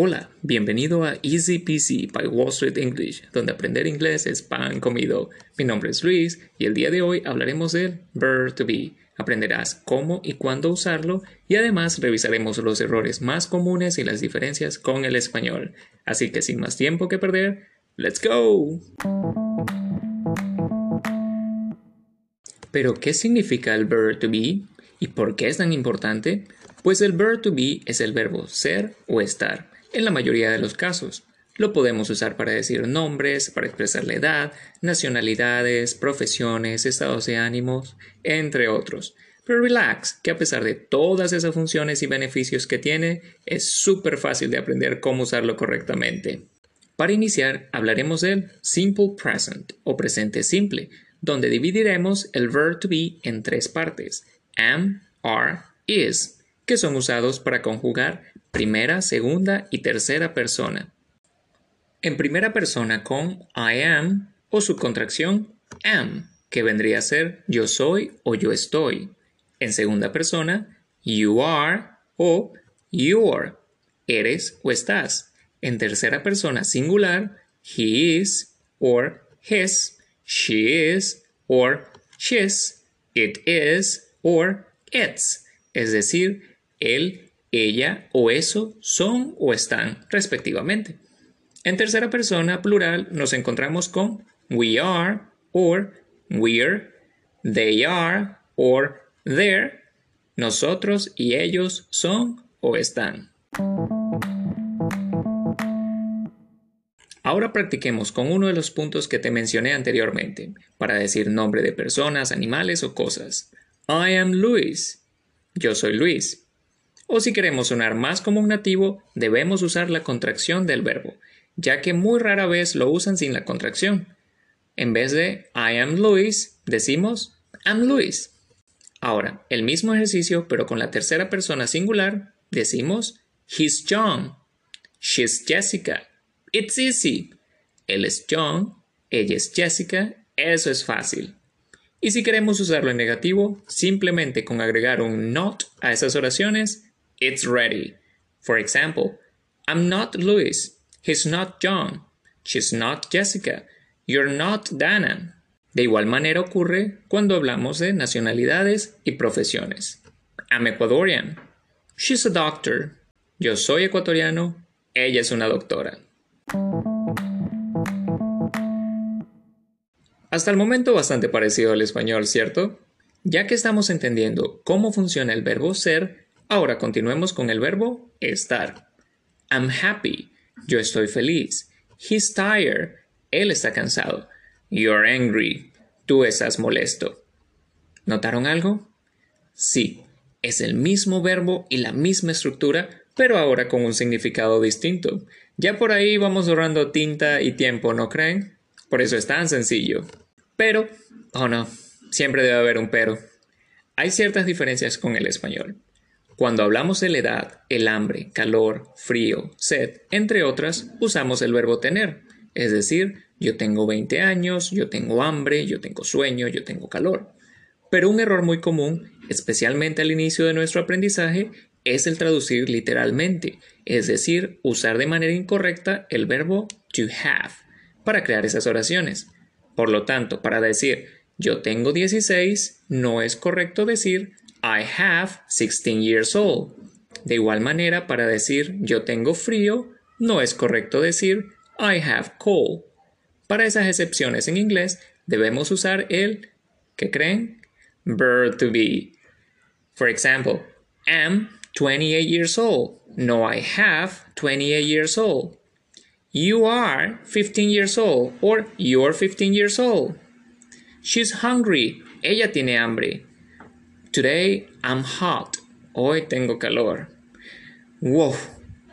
Hola, bienvenido a Easy Peasy by Wall Street English, donde aprender inglés es pan comido. Mi nombre es Luis y el día de hoy hablaremos del verb to be. Aprenderás cómo y cuándo usarlo y además revisaremos los errores más comunes y las diferencias con el español. Así que sin más tiempo que perder, ¡let's go! Pero, ¿qué significa el verb to be? ¿Y por qué es tan importante? Pues el verb to be es el verbo ser o estar en la mayoría de los casos. Lo podemos usar para decir nombres, para expresar la edad, nacionalidades, profesiones, estados de ánimos, entre otros. Pero relax, que a pesar de todas esas funciones y beneficios que tiene, es súper fácil de aprender cómo usarlo correctamente. Para iniciar, hablaremos del simple present o presente simple, donde dividiremos el verb to be en tres partes: am, are, is, que son usados para conjugar primera, segunda y tercera persona. En primera persona con I am o su contracción am, que vendría a ser yo soy o yo estoy. En segunda persona, you are o you're, eres o estás. En tercera persona singular, he is or his, she is or she's, it is or it's, es decir, él ella o eso son o están respectivamente. En tercera persona plural nos encontramos con we are or we're, they are or they're, nosotros y ellos son o están. Ahora practiquemos con uno de los puntos que te mencioné anteriormente, para decir nombre de personas, animales o cosas. I am Luis. Yo soy Luis. O si queremos sonar más como un nativo, debemos usar la contracción del verbo, ya que muy rara vez lo usan sin la contracción. En vez de I am Luis, decimos I'm Luis. Ahora, el mismo ejercicio, pero con la tercera persona singular, decimos He's John. She's Jessica. It's easy. Él es John, ella es Jessica, eso es fácil. Y si queremos usarlo en negativo, simplemente con agregar un not a esas oraciones, It's ready. For example, I'm not Louis. He's not John. She's not Jessica. You're not Dana. De igual manera ocurre cuando hablamos de nacionalidades y profesiones. I'm Ecuadorian. She's a doctor. Yo soy ecuatoriano. Ella es una doctora. Hasta el momento bastante parecido al español, ¿cierto? Ya que estamos entendiendo cómo funciona el verbo ser, Ahora continuemos con el verbo estar. I'm happy. Yo estoy feliz. He's tired. Él está cansado. You're angry. Tú estás molesto. ¿Notaron algo? Sí, es el mismo verbo y la misma estructura, pero ahora con un significado distinto. Ya por ahí vamos ahorrando tinta y tiempo, ¿no creen? Por eso es tan sencillo. Pero, oh no, siempre debe haber un pero. Hay ciertas diferencias con el español. Cuando hablamos de la edad, el hambre, calor, frío, sed, entre otras, usamos el verbo tener, es decir, yo tengo 20 años, yo tengo hambre, yo tengo sueño, yo tengo calor. Pero un error muy común, especialmente al inicio de nuestro aprendizaje, es el traducir literalmente, es decir, usar de manera incorrecta el verbo to have para crear esas oraciones. Por lo tanto, para decir yo tengo 16, no es correcto decir I have 16 years old. De igual manera, para decir yo tengo frío, no es correcto decir I have cold. Para esas excepciones en inglés, debemos usar el, ¿qué creen? Verb to be. For example, am 28 years old. No, I have 28 years old. You are 15 years old or you're 15 years old. She's hungry. Ella tiene hambre. Today I'm hot. Hoy tengo calor. Wow,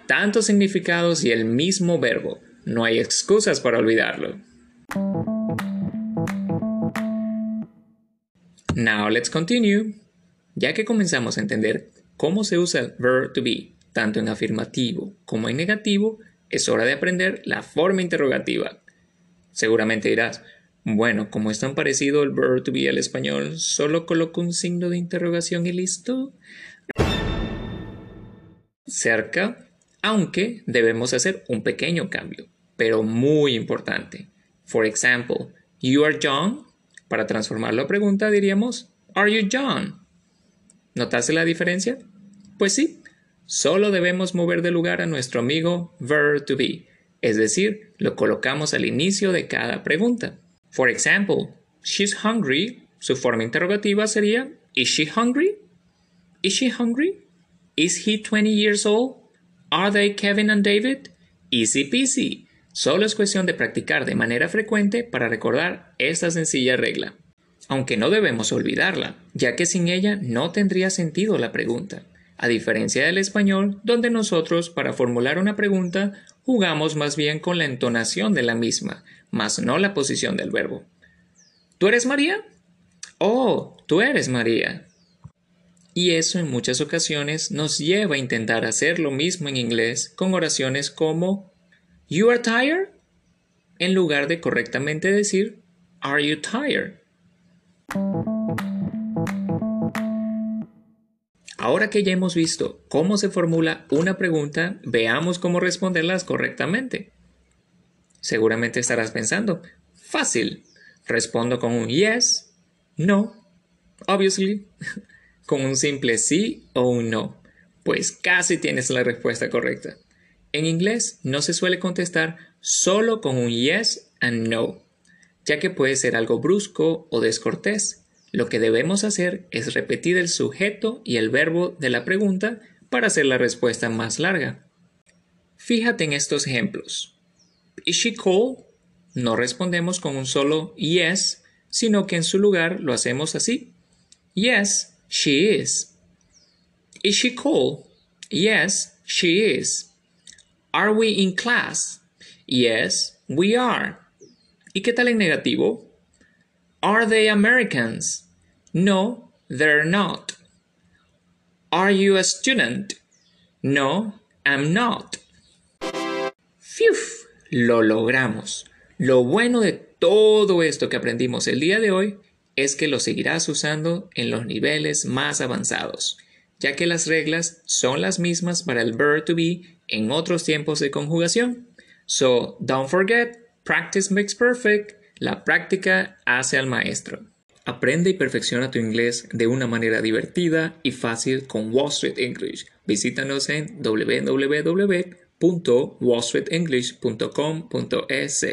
tantos significados y el mismo verbo. No hay excusas para olvidarlo. Now let's continue. Ya que comenzamos a entender cómo se usa el verb to be, tanto en afirmativo como en negativo, es hora de aprender la forma interrogativa. Seguramente dirás, bueno, como es tan parecido el verb to be al español, solo coloco un signo de interrogación y listo. Cerca, aunque debemos hacer un pequeño cambio, pero muy importante. For example, you are John. Para transformarlo a pregunta diríamos, are you John? ¿Notaste la diferencia? Pues sí, solo debemos mover de lugar a nuestro amigo verb to be, es decir, lo colocamos al inicio de cada pregunta. For example, she's hungry. Su forma interrogativa sería, is she hungry? Is she hungry? Is he 20 years old? Are they Kevin and David? Easy peasy. Solo es cuestión de practicar de manera frecuente para recordar esta sencilla regla. Aunque no debemos olvidarla, ya que sin ella no tendría sentido la pregunta. A diferencia del español, donde nosotros para formular una pregunta jugamos más bien con la entonación de la misma, más no la posición del verbo. ¿Tú eres María? Oh, tú eres María. Y eso en muchas ocasiones nos lleva a intentar hacer lo mismo en inglés con oraciones como You are tired? en lugar de correctamente decir Are you tired? Ahora que ya hemos visto cómo se formula una pregunta, veamos cómo responderlas correctamente. Seguramente estarás pensando, fácil, respondo con un yes, no, obviously. con un simple sí o un no? Pues casi tienes la respuesta correcta. En inglés no se suele contestar solo con un yes and no, ya que puede ser algo brusco o descortés. Lo que debemos hacer es repetir el sujeto y el verbo de la pregunta para hacer la respuesta más larga. Fíjate en estos ejemplos. ¿Is she cold? No respondemos con un solo yes, sino que en su lugar lo hacemos así. Yes, She is. Is she cold? Yes, she is. Are we in class? Yes, we are. ¿Y qué tal en negativo? Are they Americans? No, they're not. Are you a student? No, I'm not. Phew, lo logramos. Lo bueno de todo esto que aprendimos el día de hoy es que lo seguirás usando en los niveles más avanzados, ya que las reglas son las mismas para el verb to be en otros tiempos de conjugación. So, don't forget, practice makes perfect. La práctica hace al maestro. Aprende y perfecciona tu inglés de una manera divertida y fácil con Wall Street English. Visítanos en www.wallstreetenglish.com.es.